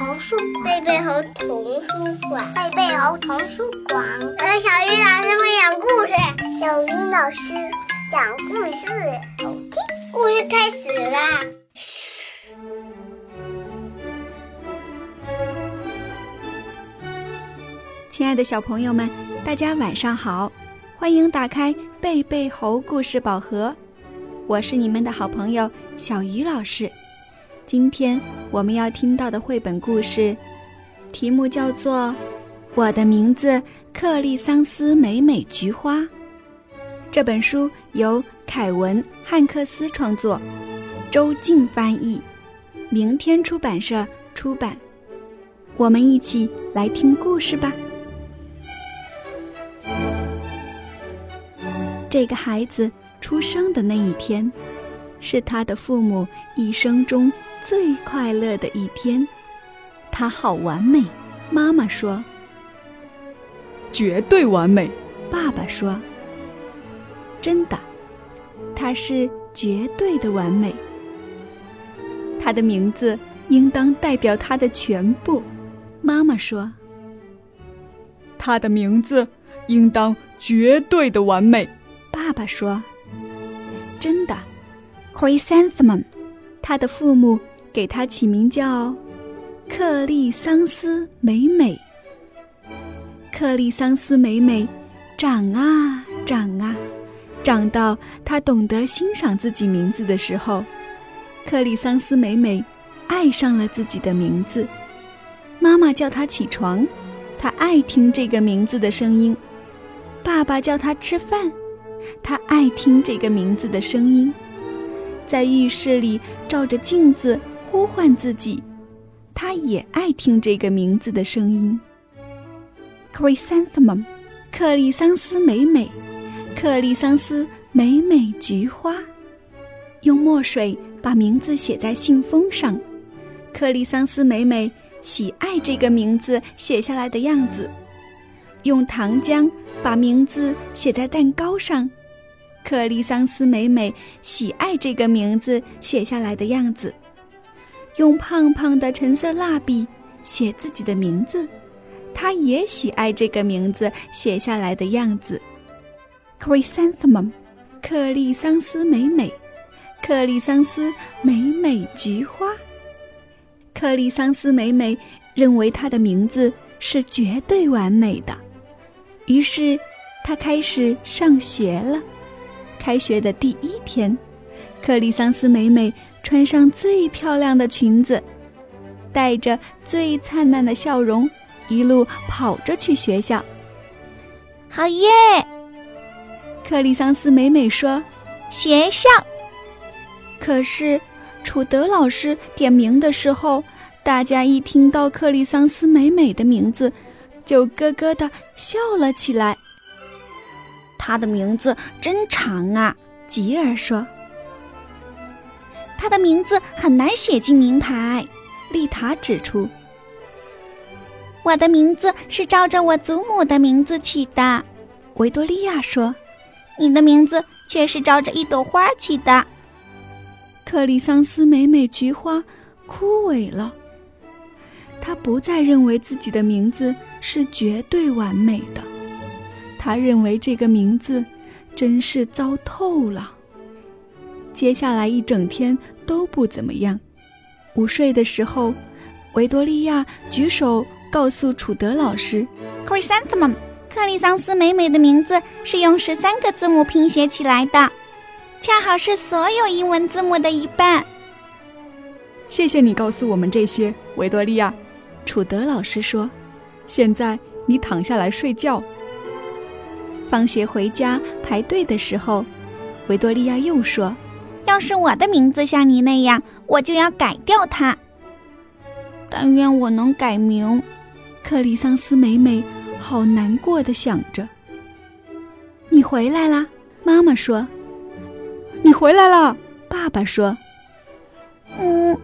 童书馆贝贝猴童书馆，贝贝猴童书馆。我是小鱼老师会讲故事，小鱼老师讲故事，好听。故事开始啦！亲爱的小朋友们，大家晚上好，欢迎打开贝贝猴故事宝盒，我是你们的好朋友小鱼老师。今天我们要听到的绘本故事，题目叫做《我的名字克利桑斯美美菊花》。这本书由凯文·汉克斯创作，周静翻译，明天出版社出版。我们一起来听故事吧。这个孩子出生的那一天，是他的父母一生中。最快乐的一天，他好完美。妈妈说：“绝对完美。”爸爸说：“真的，他是绝对的完美。他的名字应当代表他的全部。”妈妈说：“他的名字应当绝对的完美。”爸爸说：“真的，Chrysanthemum。”他的父母。给它起名叫克利桑斯美美。克利桑斯美美长啊长啊，长到他懂得欣赏自己名字的时候，克利桑斯美美爱上了自己的名字。妈妈叫他起床，他爱听这个名字的声音；爸爸叫他吃饭，他爱听这个名字的声音。在浴室里照着镜子。呼唤自己，他也爱听这个名字的声音。Chrysanthemum，克利桑斯美美，克利桑斯美美菊花。用墨水把名字写在信封上，克利桑斯美美喜爱这个名字写下来的样子。用糖浆把名字写在蛋糕上，克利桑斯美美喜爱这个名字写下来的样子。用胖胖的橙色蜡笔写自己的名字，他也喜爱这个名字写下来的样子。Chrysanthemum，克利桑斯美美，克利桑斯美美菊花。克利桑斯美美认为他的名字是绝对完美的，于是他开始上学了。开学的第一天，克利桑斯美美。穿上最漂亮的裙子，带着最灿烂的笑容，一路跑着去学校。好耶！克里桑斯美美说：“学校。”可是，楚德老师点名的时候，大家一听到克里桑斯美美的名字，就咯咯的笑了起来。他的名字真长啊！吉尔说。他的名字很难写进名牌，丽塔指出。我的名字是照着我祖母的名字起的，维多利亚说。你的名字却是照着一朵花起的。克里桑斯美美菊花枯萎了，他不再认为自己的名字是绝对完美的，他认为这个名字真是糟透了。接下来一整天都不怎么样。午睡的时候，维多利亚举手告诉楚德老师：“Chrysanthemum，克里桑斯美美的名字是用十三个字母拼写起来的，恰好是所有英文字母的一半。”谢谢你告诉我们这些，维多利亚。楚德老师说：“现在你躺下来睡觉。”放学回家排队的时候，维多利亚又说。要是我的名字像你那样，我就要改掉它。但愿我能改名。克里桑斯美美好难过的想着。你回来啦，妈妈说。你回来了，爸爸说。嗯，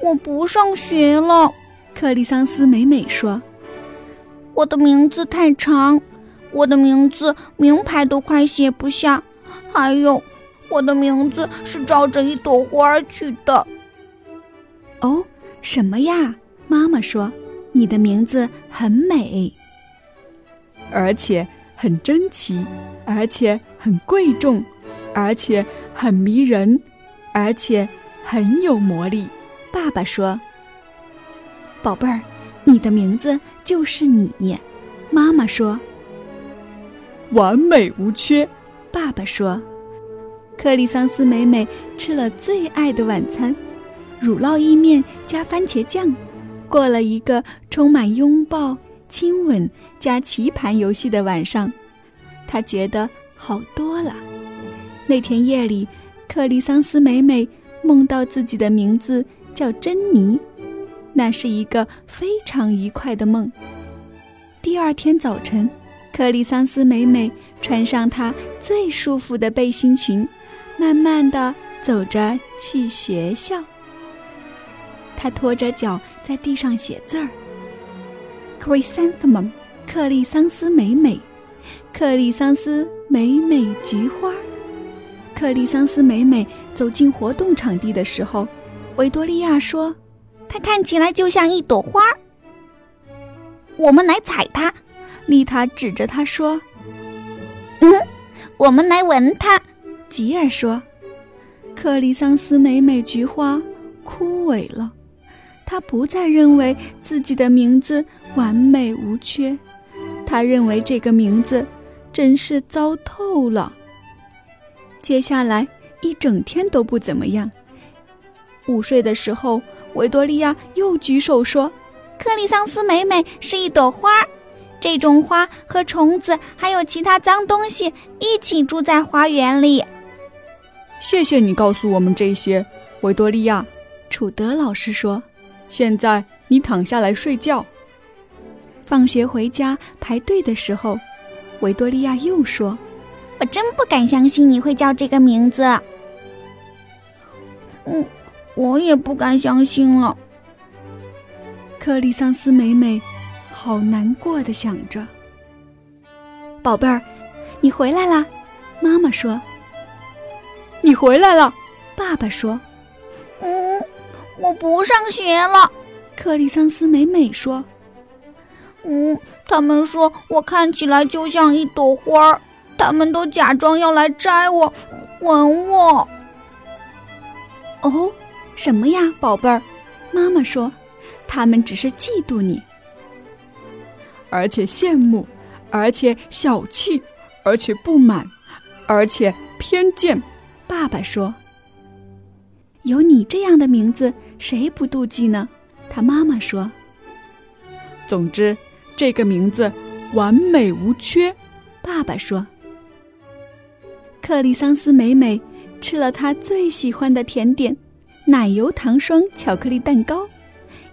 我不上学了。克里桑斯美美说。我的名字太长，我的名字名牌都快写不下，还有。我的名字是照着一朵花取的。哦，什么呀？妈妈说：“你的名字很美，而且很珍奇，而且很贵重，而且很迷人，而且很有魔力。”爸爸说：“宝贝儿，你的名字就是你。”妈妈说：“完美无缺。”爸爸说：“克里桑斯美美吃了最爱的晚餐，乳酪意面加番茄酱，过了一个充满拥抱、亲吻加棋盘游戏的晚上。她觉得好多了。那天夜里，克里桑斯美美梦到自己的名字叫珍妮，那是一个非常愉快的梦。第二天早晨，克里桑斯美美。穿上她最舒服的背心裙，慢慢的走着去学校。他拖着脚在地上写字儿。Chrysanthemum，克利桑斯美美，克利桑斯美美菊花。克利桑斯美美走进活动场地的时候，维多利亚说：“它看起来就像一朵花。”我们来采它。丽塔指着它说。嗯我们来闻它，吉尔说：“克里桑斯美美菊花枯萎了，他不再认为自己的名字完美无缺，他认为这个名字真是糟透了。接下来一整天都不怎么样。午睡的时候，维多利亚又举手说：‘克里桑斯美美是一朵花。’”这种花和虫子还有其他脏东西一起住在花园里。谢谢你告诉我们这些，维多利亚。楚德老师说：“现在你躺下来睡觉。”放学回家排队的时候，维多利亚又说：“我真不敢相信你会叫这个名字。”嗯，我也不敢相信了。克里桑斯美美。好难过的想着，宝贝儿，你回来啦！妈妈说：“你回来了。”爸爸说：“嗯，我不上学了。”克里桑斯美美说：“嗯，他们说我看起来就像一朵花儿，他们都假装要来摘我，吻我。”哦，什么呀，宝贝儿？妈妈说：“他们只是嫉妒你。”而且羡慕，而且小气，而且不满，而且偏见。爸爸说：“有你这样的名字，谁不妒忌呢？”他妈妈说：“总之，这个名字完美无缺。”爸爸说：“克里桑斯美美吃了她最喜欢的甜点——奶油糖霜巧克力蛋糕。”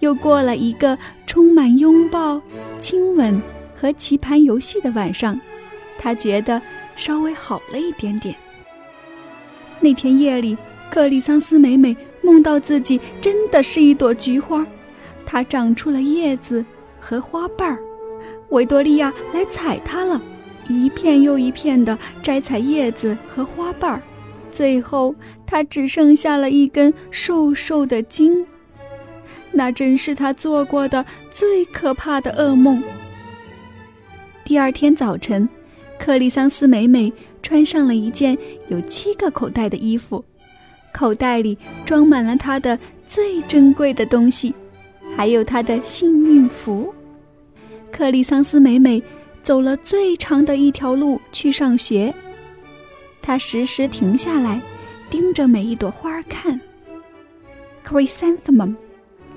又过了一个充满拥抱、亲吻和棋盘游戏的晚上，他觉得稍微好了一点点。那天夜里，克里桑斯美美梦到自己真的是一朵菊花，它长出了叶子和花瓣儿。维多利亚来采它了，一片又一片的摘采叶子和花瓣儿，最后它只剩下了一根瘦瘦的茎。那真是他做过的最可怕的噩梦。第二天早晨，克里桑斯美美穿上了一件有七个口袋的衣服，口袋里装满了她的最珍贵的东西，还有她的幸运符。克里桑斯美美走了最长的一条路去上学，她时时停下来，盯着每一朵花看。Chrysanthemum。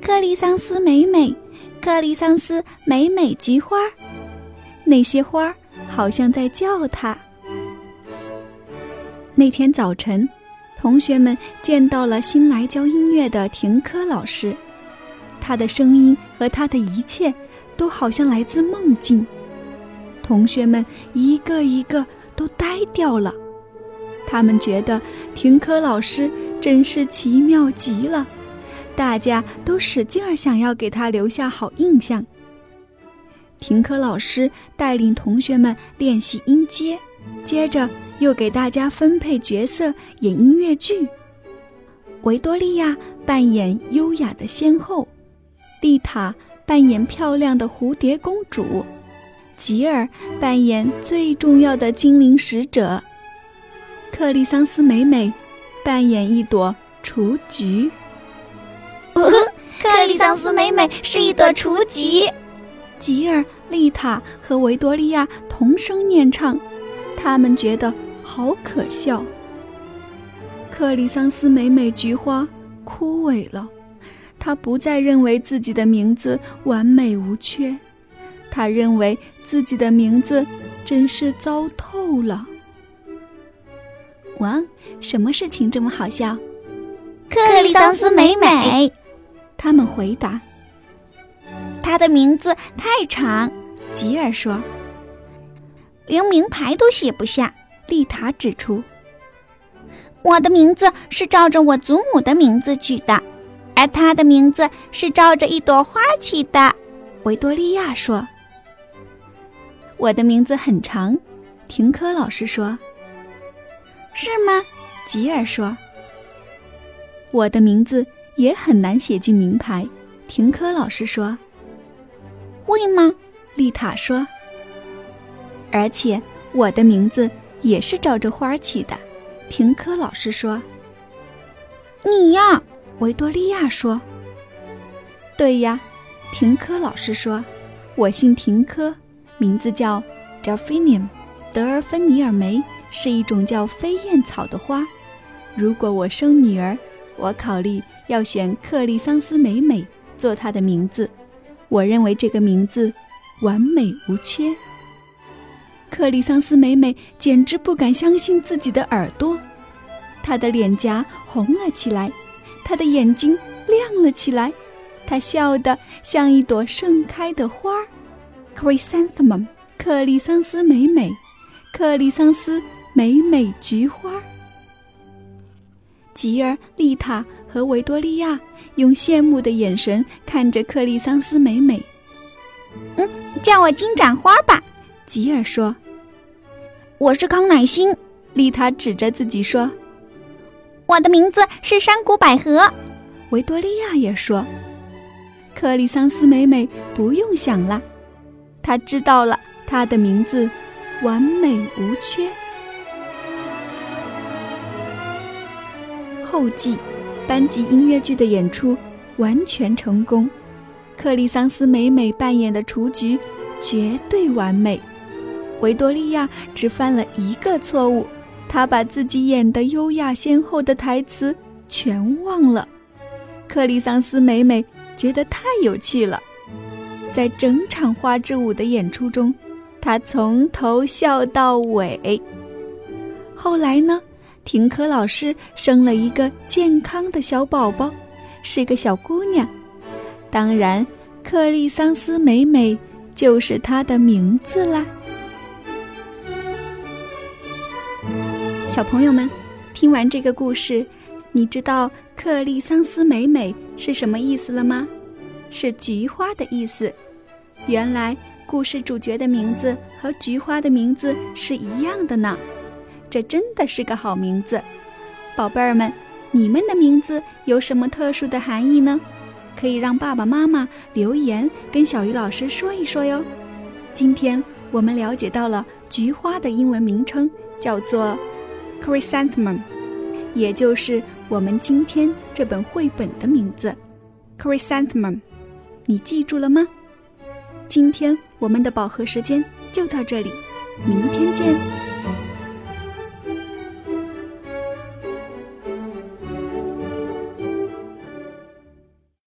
克里桑斯美美，克里桑斯美美菊花，那些花好像在叫他。那天早晨，同学们见到了新来教音乐的停科老师，他的声音和他的一切都好像来自梦境。同学们一个一个都呆掉了，他们觉得停科老师真是奇妙极了。大家都使劲儿想要给他留下好印象。停课老师带领同学们练习音阶，接着又给大家分配角色演音乐剧。维多利亚扮演优雅的仙后，丽塔扮演漂亮的蝴蝶公主，吉尔扮演最重要的精灵使者，克里桑斯美美扮演一朵雏菊。克里桑斯美美是一朵雏菊。吉尔、丽塔和维多利亚同声念唱，他们觉得好可笑。克里桑斯美美菊花枯萎了，他不再认为自己的名字完美无缺，他认为自己的名字真是糟透了。哇，什么事情这么好笑？克里桑斯美美，他们回答。他的名字太长，吉尔说，连名牌都写不下。丽塔指出，我的名字是照着我祖母的名字取的，而她的名字是照着一朵花起的。维多利亚说，我的名字很长，停科老师说，是吗？吉尔说，我的名字也很难写进名牌，停科老师说。会吗？丽塔说。而且我的名字也是照着花起的，停科老师说。你呀，维多利亚说。对呀，停科老师说，我姓停科，名字叫 Delphinium，德尔芬尼尔梅，是一种叫飞燕草的花。如果我生女儿，我考虑要选克利桑斯美美做她的名字。我认为这个名字完美无缺。克里桑斯美美简直不敢相信自己的耳朵，她的脸颊红了起来，她的眼睛亮了起来，她笑得像一朵盛开的花儿。Chrysanthemum，克里桑斯美美，克里桑斯美美菊花。吉尔、丽塔和维多利亚。用羡慕的眼神看着克里桑斯美美。嗯，叫我金盏花吧，吉尔说。我是康乃馨，丽塔指着自己说。我的名字是山谷百合，维多利亚也说。克里桑斯美美不用想了，她知道了，她的名字完美无缺。后记。班级音乐剧的演出完全成功，克里桑斯美美扮演的雏菊绝对完美。维多利亚只犯了一个错误，她把自己演的优雅先后的台词全忘了。克里桑斯美美觉得太有趣了，在整场花之舞的演出中，她从头笑到尾。后来呢？停科老师生了一个健康的小宝宝，是个小姑娘。当然，克利桑斯美美就是她的名字啦。小朋友们，听完这个故事，你知道克利桑斯美美是什么意思了吗？是菊花的意思。原来，故事主角的名字和菊花的名字是一样的呢。这真的是个好名字，宝贝儿们，你们的名字有什么特殊的含义呢？可以让爸爸妈妈留言跟小鱼老师说一说哟。今天我们了解到了菊花的英文名称叫做 chrysanthemum，也就是我们今天这本绘本的名字 chrysanthemum。你记住了吗？今天我们的饱和时间就到这里，明天见。